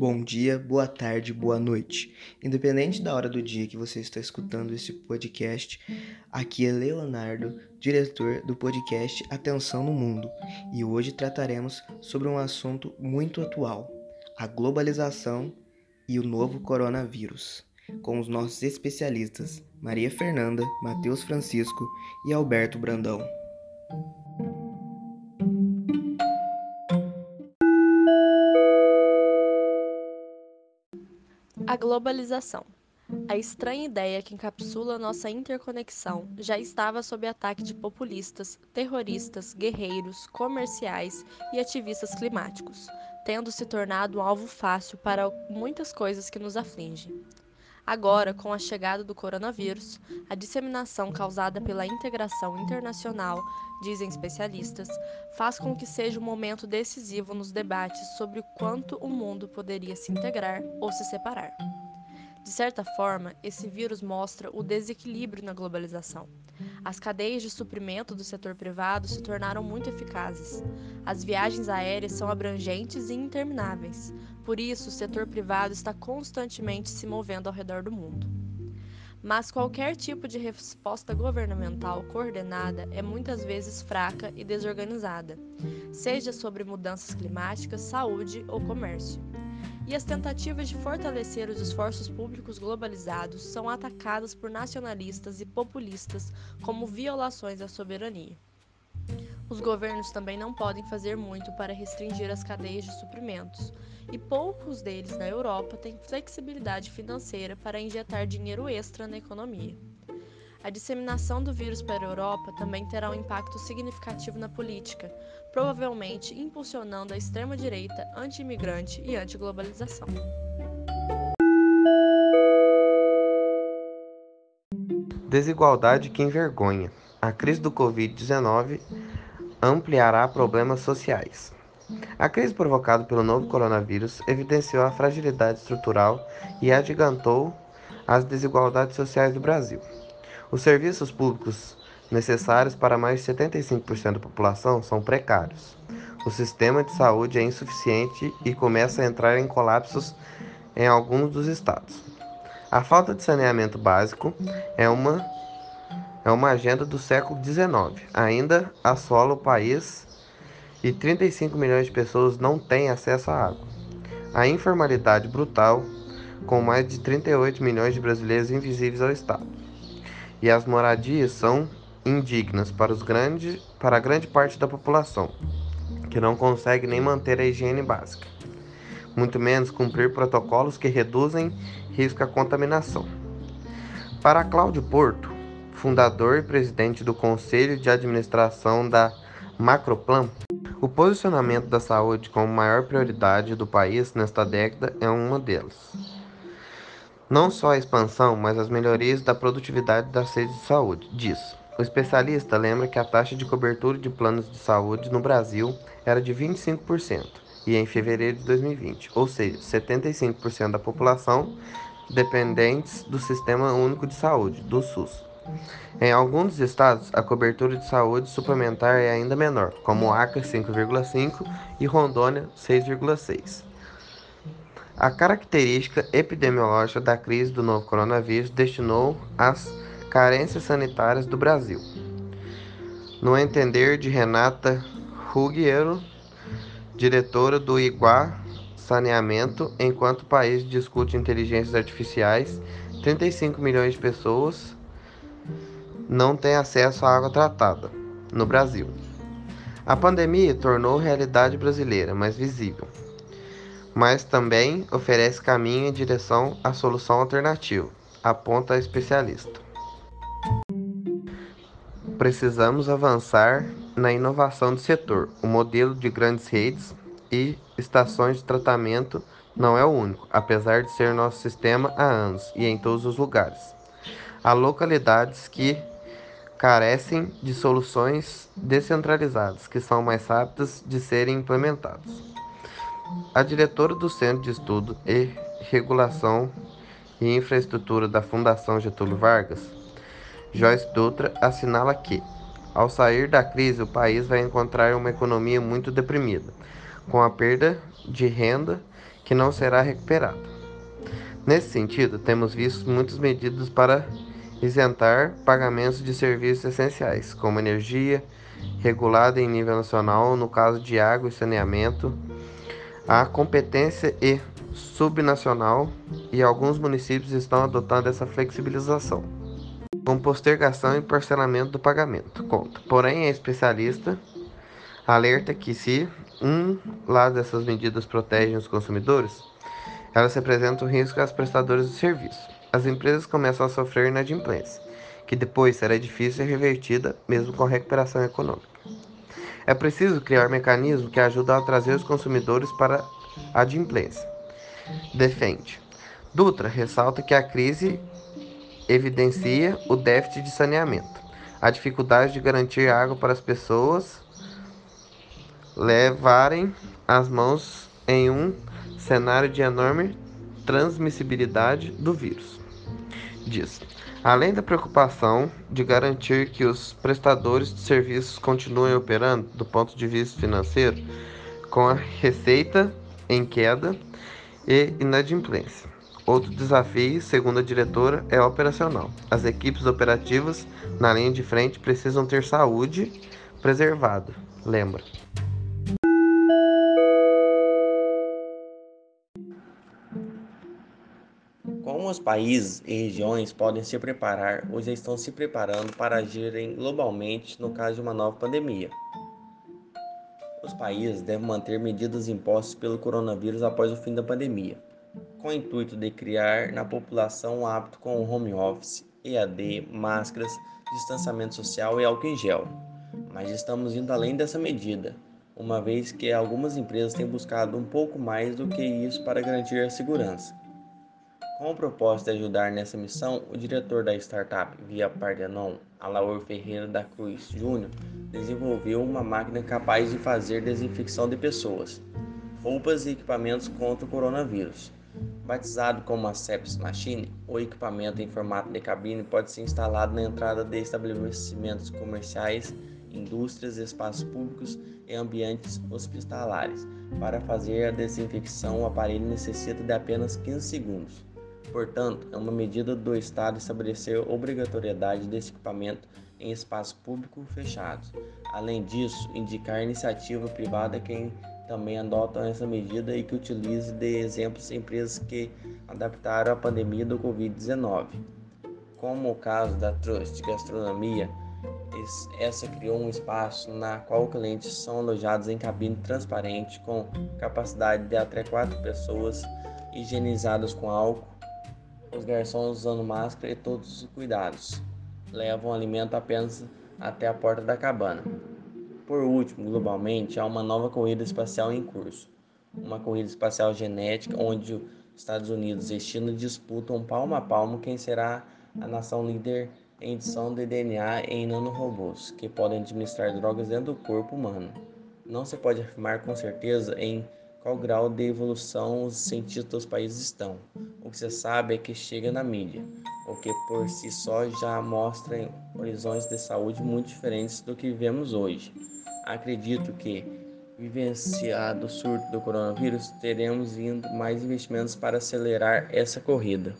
Bom dia, boa tarde, boa noite. Independente da hora do dia que você está escutando esse podcast, aqui é Leonardo, diretor do podcast Atenção no Mundo, e hoje trataremos sobre um assunto muito atual: a globalização e o novo coronavírus, com os nossos especialistas Maria Fernanda, Matheus Francisco e Alberto Brandão. A globalização. A estranha ideia que encapsula nossa interconexão já estava sob ataque de populistas, terroristas, guerreiros, comerciais e ativistas climáticos, tendo se tornado um alvo fácil para muitas coisas que nos afligem. Agora, com a chegada do coronavírus, a disseminação causada pela integração internacional, dizem especialistas, faz com que seja um momento decisivo nos debates sobre o quanto o mundo poderia se integrar ou se separar. De certa forma, esse vírus mostra o desequilíbrio na globalização. As cadeias de suprimento do setor privado se tornaram muito eficazes. As viagens aéreas são abrangentes e intermináveis. Por isso, o setor privado está constantemente se movendo ao redor do mundo. Mas qualquer tipo de resposta governamental coordenada é muitas vezes fraca e desorganizada, seja sobre mudanças climáticas, saúde ou comércio e as tentativas de fortalecer os esforços públicos globalizados são atacadas por nacionalistas e populistas como violações à soberania. Os governos também não podem fazer muito para restringir as cadeias de suprimentos, e poucos deles na Europa têm flexibilidade financeira para injetar dinheiro extra na economia. A disseminação do vírus para a Europa também terá um impacto significativo na política, provavelmente impulsionando a extrema-direita anti-imigrante e anti-globalização. Desigualdade que envergonha. A crise do Covid-19 ampliará problemas sociais. A crise provocada pelo novo coronavírus evidenciou a fragilidade estrutural e agigantou as desigualdades sociais do Brasil. Os serviços públicos necessários para mais de 75% da população são precários. O sistema de saúde é insuficiente e começa a entrar em colapsos em alguns dos estados. A falta de saneamento básico é uma, é uma agenda do século XIX. Ainda assola o país e 35 milhões de pessoas não têm acesso à água. A informalidade brutal, com mais de 38 milhões de brasileiros invisíveis ao Estado. E as moradias são indignas para, os grandes, para a grande parte da população, que não consegue nem manter a higiene básica, muito menos cumprir protocolos que reduzem risco à contaminação. Para Cláudio Porto, fundador e presidente do Conselho de Administração da Macroplan, o posicionamento da saúde como maior prioridade do país nesta década é uma delas. Não só a expansão, mas as melhorias da produtividade das redes de saúde, diz. O especialista lembra que a taxa de cobertura de planos de saúde no Brasil era de 25% e em fevereiro de 2020, ou seja, 75% da população dependentes do Sistema Único de Saúde, do SUS. Em alguns estados, a cobertura de saúde suplementar é ainda menor, como Acre 5,5 e Rondônia 6,6. A característica epidemiológica da crise do novo coronavírus destinou as Carências sanitárias do Brasil. No entender de Renata Ruggiero, diretora do Iguá Saneamento, enquanto o país discute inteligências artificiais, 35 milhões de pessoas não têm acesso à água tratada no Brasil. A pandemia tornou a realidade brasileira mais visível, mas também oferece caminho em direção à solução alternativa, aponta a especialista precisamos avançar na inovação do setor. O modelo de grandes redes e estações de tratamento não é o único, apesar de ser nosso sistema há anos e em todos os lugares. Há localidades que carecem de soluções descentralizadas que são mais rápidas de serem implementadas. A diretora do Centro de Estudo e Regulação e Infraestrutura da Fundação Getúlio Vargas, Joyce Dutra assinala que, ao sair da crise, o país vai encontrar uma economia muito deprimida, com a perda de renda que não será recuperada. Nesse sentido, temos visto muitas medidas para isentar pagamentos de serviços essenciais, como energia, regulada em nível nacional, no caso de água e saneamento, a competência e subnacional, e alguns municípios estão adotando essa flexibilização, com postergação e parcelamento do pagamento. Conta. Porém, é especialista alerta que se um lado dessas medidas protegem os consumidores, elas representam risco às prestadoras de serviço. As empresas começam a sofrer inadimplência, que depois será difícil ser revertida mesmo com recuperação econômica. É preciso criar mecanismos que ajudem a trazer os consumidores para a adimplência. Defende. Dutra ressalta que a crise evidencia o déficit de saneamento, a dificuldade de garantir água para as pessoas levarem as mãos em um cenário de enorme transmissibilidade do vírus. Diz: além da preocupação de garantir que os prestadores de serviços continuem operando do ponto de vista financeiro, com a receita em queda e inadimplência. Outro desafio, segundo a diretora, é operacional. As equipes operativas na linha de frente precisam ter saúde preservada. Lembra? Países e regiões podem se preparar ou já estão se preparando para agirem globalmente no caso de uma nova pandemia? Os países devem manter medidas impostas pelo coronavírus após o fim da pandemia, com o intuito de criar na população um hábito com o home office, EAD, máscaras, distanciamento social e álcool em gel. Mas estamos indo além dessa medida, uma vez que algumas empresas têm buscado um pouco mais do que isso para garantir a segurança. Com o propósito de ajudar nessa missão, o diretor da startup Via Pardenon, Alaor Ferreira da Cruz Júnior, desenvolveu uma máquina capaz de fazer desinfecção de pessoas, roupas e equipamentos contra o coronavírus. Batizado como a Sepsis Machine, o equipamento em formato de cabine pode ser instalado na entrada de estabelecimentos comerciais, indústrias, espaços públicos e ambientes hospitalares. Para fazer a desinfecção, o aparelho necessita de apenas 15 segundos. Portanto, é uma medida do Estado estabelecer obrigatoriedade desse equipamento em espaços públicos fechados. Além disso, indicar iniciativa privada quem também adotam essa medida e que utilize de exemplos empresas que adaptaram a pandemia do Covid-19. Como o caso da Trust Gastronomia, essa criou um espaço na qual clientes são alojados em cabine transparente com capacidade de até quatro pessoas, higienizadas com álcool os garçons usando máscara e todos os cuidados. Levam alimento apenas até a porta da cabana. Por último, globalmente, há uma nova corrida espacial em curso. Uma corrida espacial genética onde os Estados Unidos e China disputam palmo a palmo quem será a nação líder em edição de DNA em nanorobôs, que podem administrar drogas dentro do corpo humano. Não se pode afirmar com certeza em qual grau de evolução os cientistas dos países estão. O que se sabe é que chega na mídia, o que por si só já mostra horizontes de saúde muito diferentes do que vivemos hoje. Acredito que, vivenciado o surto do coronavírus, teremos indo mais investimentos para acelerar essa corrida.